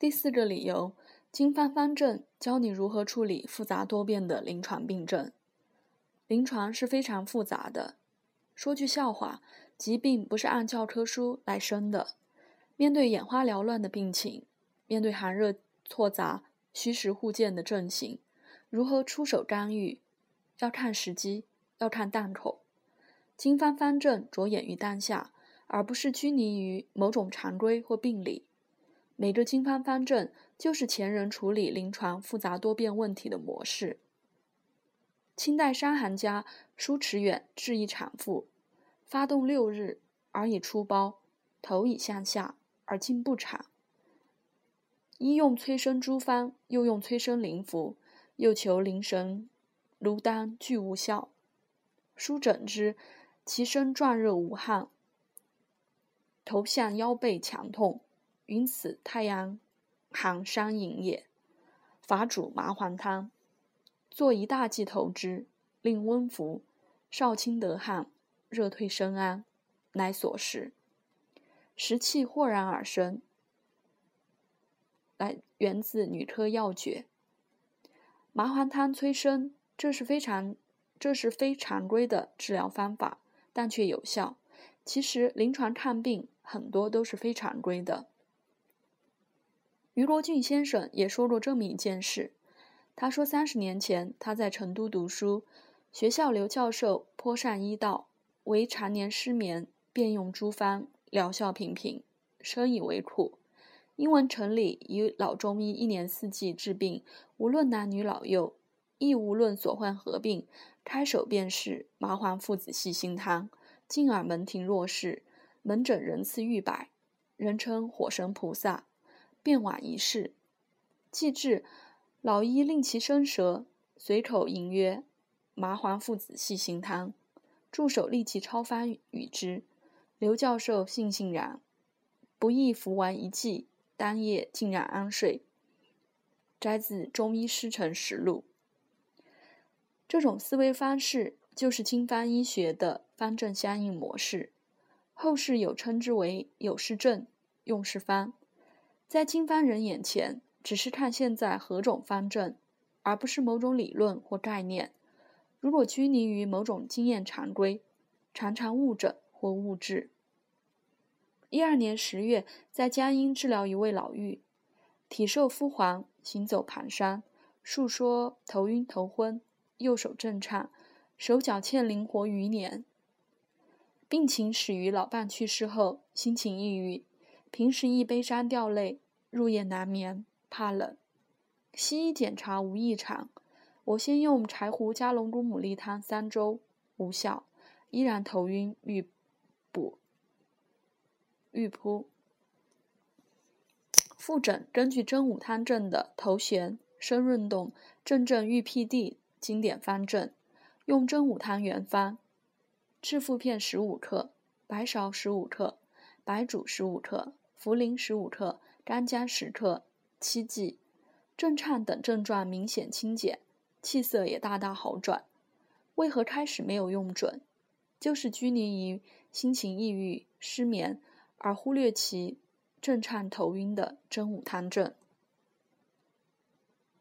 第四个理由，经方方正教你如何处理复杂多变的临床病症。临床是非常复杂的。说句笑话，疾病不是按教科书来生的。面对眼花缭乱的病情，面对寒热错杂、虚实互见的症型，如何出手干预，要看时机，要看档口。经方方正着眼于当下，而不是拘泥于某种常规或病理。每个经方方正就是前人处理临床复杂多变问题的模式。清代伤寒家舒驰远治一产妇，发动六日而已出包，头已向下而今不产。医用催生诸方，又用催生灵符，又求灵神炉丹俱无效。舒诊之，其身壮热无汗，头项腰背强痛。云此太阳寒伤饮也，法主麻黄汤，做一大剂投之，令温服，少清得汗，热退身安，乃所食。食气豁然而生，来源自女科要诀。麻黄汤催生，这是非常这是非常规的治疗方法，但却有效。其实临床看病很多都是非常规的。余国俊先生也说过这么一件事。他说，三十年前他在成都读书，学校刘教授颇善医道，为常年失眠，便用诸方，疗效平平，深以为苦。因闻城里以老中医一年四季治病，无论男女老幼，亦无论所患何病，开手便是麻黄附子细辛汤，进而门庭若市，门诊人次逾百，人称火神菩萨。便瓦一试，既至，老医令其生舌，随口吟曰：“麻黄附子细辛汤。”助手立即抄方与之。刘教授悻悻然，不意服完一剂，当夜竟然安睡。摘自《中医师承实录》。这种思维方式就是经方医学的方正相应模式，后世有称之为“有是正，用是方”。在经方人眼前，只是看现在何种方正，而不是某种理论或概念。如果拘泥于某种经验常规，常常误诊或误治。一二年十月，在江阴治疗一位老妪，体瘦肤黄，行走蹒跚，述说头晕头昏，右手震颤，手脚欠灵活余年。病情始于老伴去世后，心情抑郁。平时易悲伤掉泪，入夜难眠，怕冷。西医检查无异常，我先用柴胡加龙骨牡蛎汤三周，无效，依然头晕欲补欲扑。复诊根据真武汤证的头旋、身润动、阵阵欲辟地经典方证，用真武汤原方：赤附片十五克，白芍十五克，白术十五克。茯苓十五克，干姜十克，七剂。震颤等症状明显轻减，气色也大大好转。为何开始没有用准？就是拘泥于心情抑郁、失眠，而忽略其震颤头晕的真武汤症。